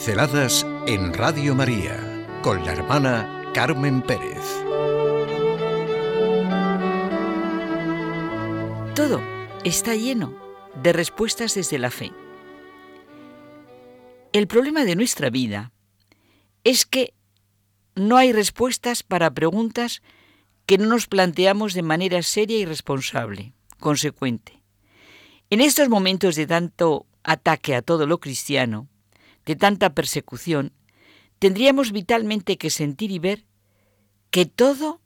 Pinceladas en Radio María con la hermana Carmen Pérez. Todo está lleno de respuestas desde la fe. El problema de nuestra vida es que no hay respuestas para preguntas que no nos planteamos de manera seria y responsable, consecuente. En estos momentos de tanto ataque a todo lo cristiano, de tanta persecución, tendríamos vitalmente que sentir y ver que todo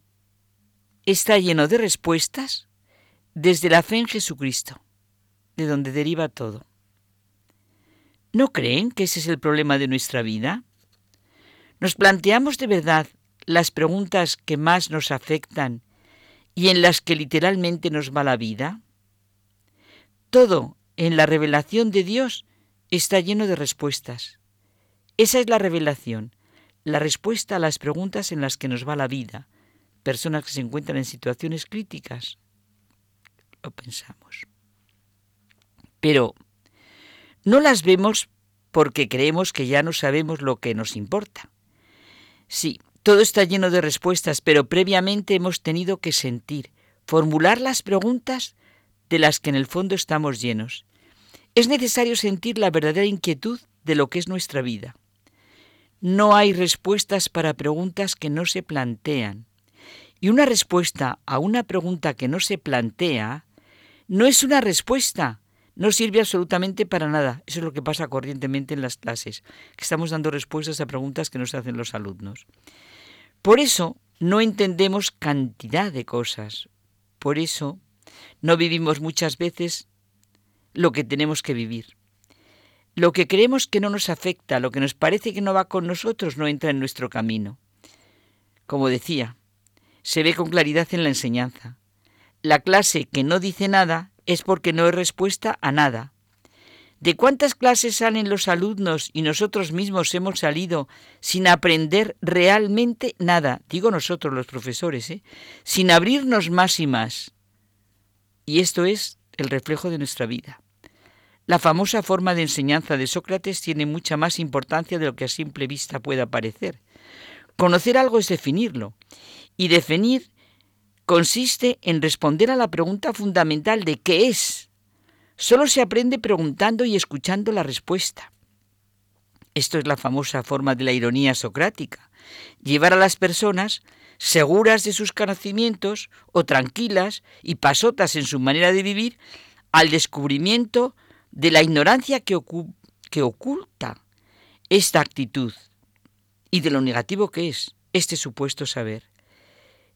está lleno de respuestas desde la fe en Jesucristo, de donde deriva todo. ¿No creen que ese es el problema de nuestra vida? ¿Nos planteamos de verdad las preguntas que más nos afectan y en las que literalmente nos va la vida? Todo en la revelación de Dios está lleno de respuestas. Esa es la revelación, la respuesta a las preguntas en las que nos va la vida. Personas que se encuentran en situaciones críticas. Lo pensamos. Pero no las vemos porque creemos que ya no sabemos lo que nos importa. Sí, todo está lleno de respuestas, pero previamente hemos tenido que sentir, formular las preguntas de las que en el fondo estamos llenos. Es necesario sentir la verdadera inquietud de lo que es nuestra vida. No hay respuestas para preguntas que no se plantean. Y una respuesta a una pregunta que no se plantea no es una respuesta, no sirve absolutamente para nada. Eso es lo que pasa corrientemente en las clases, que estamos dando respuestas a preguntas que nos hacen los alumnos. Por eso no entendemos cantidad de cosas. Por eso no vivimos muchas veces lo que tenemos que vivir. Lo que creemos que no nos afecta, lo que nos parece que no va con nosotros, no entra en nuestro camino. Como decía, se ve con claridad en la enseñanza. La clase que no dice nada es porque no es respuesta a nada. ¿De cuántas clases salen los alumnos y nosotros mismos hemos salido sin aprender realmente nada? Digo nosotros los profesores, ¿eh? sin abrirnos más y más. Y esto es el reflejo de nuestra vida. La famosa forma de enseñanza de Sócrates tiene mucha más importancia de lo que a simple vista pueda parecer. Conocer algo es definirlo, y definir consiste en responder a la pregunta fundamental de qué es. Solo se aprende preguntando y escuchando la respuesta. Esto es la famosa forma de la ironía socrática, llevar a las personas seguras de sus conocimientos o tranquilas y pasotas en su manera de vivir, al descubrimiento de la ignorancia que, que oculta esta actitud y de lo negativo que es este supuesto saber.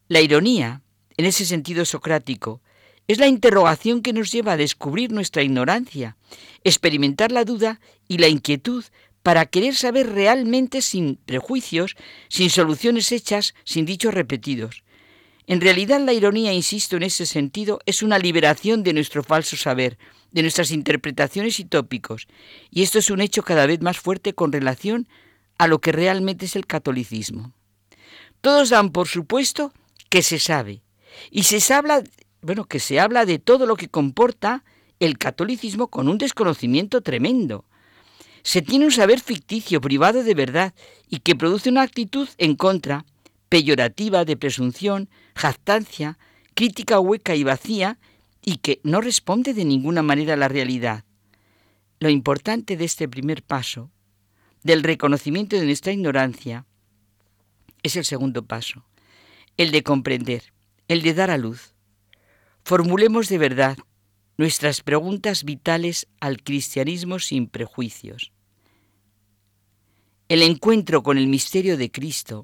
La ironía, en ese sentido socrático, es la interrogación que nos lleva a descubrir nuestra ignorancia, experimentar la duda y la inquietud para querer saber realmente sin prejuicios, sin soluciones hechas, sin dichos repetidos. En realidad la ironía, insisto en ese sentido, es una liberación de nuestro falso saber, de nuestras interpretaciones y tópicos, y esto es un hecho cada vez más fuerte con relación a lo que realmente es el catolicismo. Todos dan por supuesto que se sabe, y se habla, bueno, que se habla de todo lo que comporta el catolicismo con un desconocimiento tremendo. Se tiene un saber ficticio, privado de verdad, y que produce una actitud en contra, peyorativa, de presunción, jactancia, crítica hueca y vacía, y que no responde de ninguna manera a la realidad. Lo importante de este primer paso, del reconocimiento de nuestra ignorancia, es el segundo paso, el de comprender, el de dar a luz. Formulemos de verdad nuestras preguntas vitales al cristianismo sin prejuicios. El encuentro con el misterio de Cristo,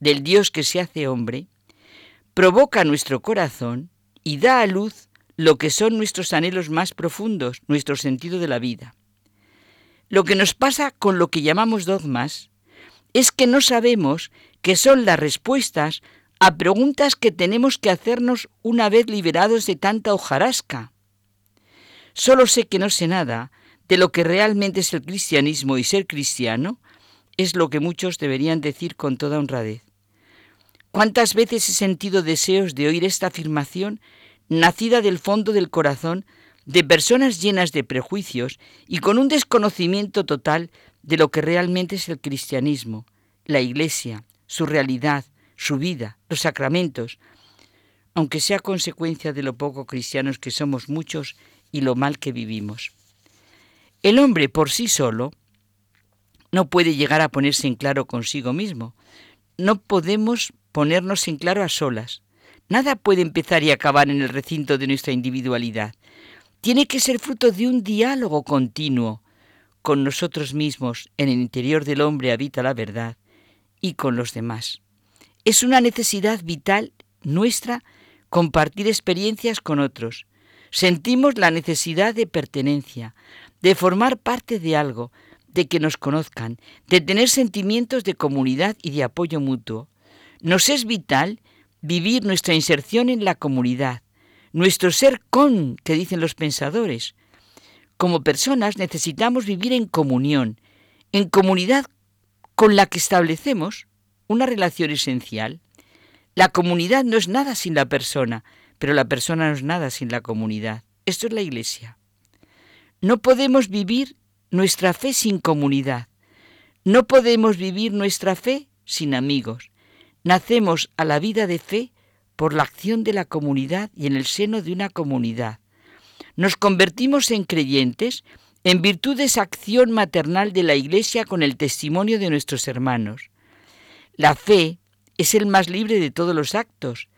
del Dios que se hace hombre, provoca nuestro corazón y da a luz lo que son nuestros anhelos más profundos, nuestro sentido de la vida. Lo que nos pasa con lo que llamamos dogmas es que no sabemos que son las respuestas a preguntas que tenemos que hacernos una vez liberados de tanta hojarasca. Solo sé que no sé nada de lo que realmente es el cristianismo y ser cristiano es lo que muchos deberían decir con toda honradez. ¿Cuántas veces he sentido deseos de oír esta afirmación nacida del fondo del corazón de personas llenas de prejuicios y con un desconocimiento total de lo que realmente es el cristianismo, la Iglesia, su realidad, su vida, los sacramentos, aunque sea consecuencia de lo poco cristianos que somos muchos y lo mal que vivimos. El hombre por sí solo no puede llegar a ponerse en claro consigo mismo. No podemos ponernos en claro a solas. Nada puede empezar y acabar en el recinto de nuestra individualidad. Tiene que ser fruto de un diálogo continuo. Con nosotros mismos, en el interior del hombre habita la verdad, y con los demás. Es una necesidad vital nuestra compartir experiencias con otros. Sentimos la necesidad de pertenencia, de formar parte de algo, de que nos conozcan, de tener sentimientos de comunidad y de apoyo mutuo. Nos es vital vivir nuestra inserción en la comunidad, nuestro ser con, que dicen los pensadores. Como personas necesitamos vivir en comunión, en comunidad con la que establecemos una relación esencial. La comunidad no es nada sin la persona, pero la persona no es nada sin la comunidad. Esto es la Iglesia. No podemos vivir nuestra fe sin comunidad. No podemos vivir nuestra fe sin amigos. Nacemos a la vida de fe por la acción de la comunidad y en el seno de una comunidad. Nos convertimos en creyentes en virtud de esa acción maternal de la Iglesia con el testimonio de nuestros hermanos. La fe es el más libre de todos los actos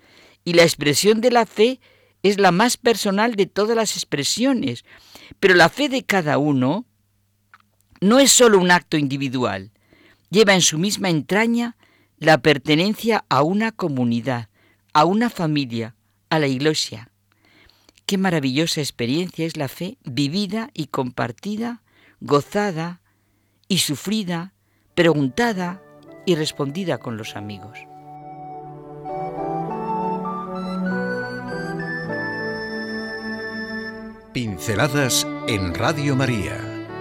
y la expresión de la fe es la más personal de todas las expresiones, pero la fe de cada uno no es solo un acto individual, lleva en su misma entraña la pertenencia a una comunidad, a una familia, a la iglesia. Qué maravillosa experiencia es la fe vivida y compartida, gozada y sufrida, preguntada y respondida con los amigos. Pinceladas en Radio María